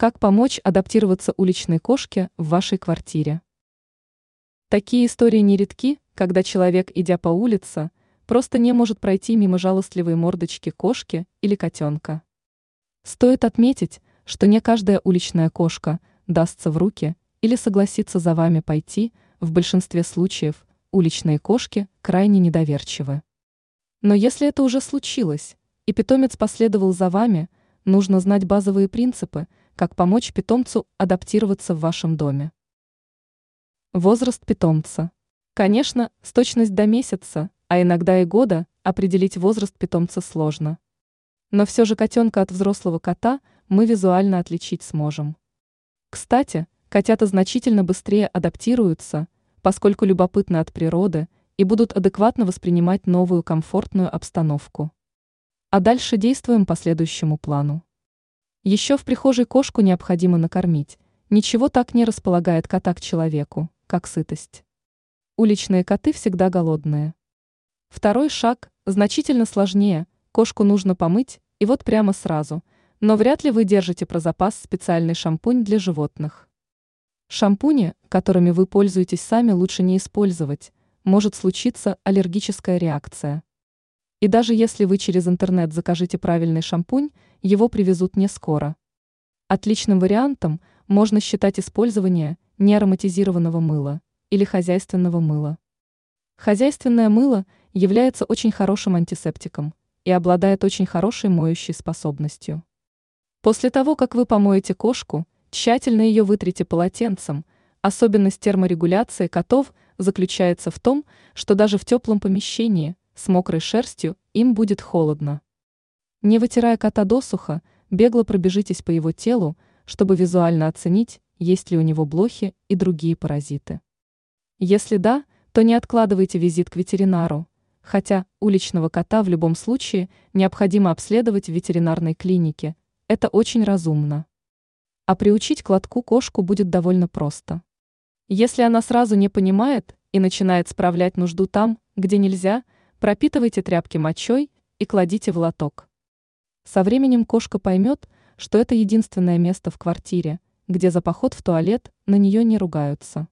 Как помочь адаптироваться уличной кошке в вашей квартире? Такие истории нередки, когда человек, идя по улице, просто не может пройти мимо жалостливой мордочки кошки или котенка. Стоит отметить, что не каждая уличная кошка дастся в руки или согласится за вами пойти, в большинстве случаев уличные кошки крайне недоверчивы. Но если это уже случилось, и питомец последовал за вами, нужно знать базовые принципы – как помочь питомцу адаптироваться в вашем доме. Возраст питомца. Конечно, с точность до месяца, а иногда и года, определить возраст питомца сложно. Но все же котенка от взрослого кота мы визуально отличить сможем. Кстати, котята значительно быстрее адаптируются, поскольку любопытны от природы и будут адекватно воспринимать новую комфортную обстановку. А дальше действуем по следующему плану. Еще в прихожей кошку необходимо накормить. Ничего так не располагает кота к человеку, как сытость. Уличные коты всегда голодные. Второй шаг значительно сложнее. Кошку нужно помыть, и вот прямо сразу. Но вряд ли вы держите про запас специальный шампунь для животных. Шампуни, которыми вы пользуетесь сами, лучше не использовать. Может случиться аллергическая реакция. И даже если вы через интернет закажете правильный шампунь, его привезут не скоро. Отличным вариантом можно считать использование неароматизированного мыла или хозяйственного мыла. Хозяйственное мыло является очень хорошим антисептиком и обладает очень хорошей моющей способностью. После того, как вы помоете кошку, тщательно ее вытрите полотенцем. Особенность терморегуляции котов заключается в том, что даже в теплом помещении с мокрой шерстью им будет холодно. Не вытирая кота досуха, бегло пробежитесь по его телу, чтобы визуально оценить, есть ли у него блохи и другие паразиты. Если да, то не откладывайте визит к ветеринару, хотя уличного кота в любом случае необходимо обследовать в ветеринарной клинике, это очень разумно. А приучить к лотку кошку будет довольно просто. Если она сразу не понимает и начинает справлять нужду там, где нельзя – Пропитывайте тряпки мочой и кладите в лоток. Со временем кошка поймет, что это единственное место в квартире, где за поход в туалет на нее не ругаются.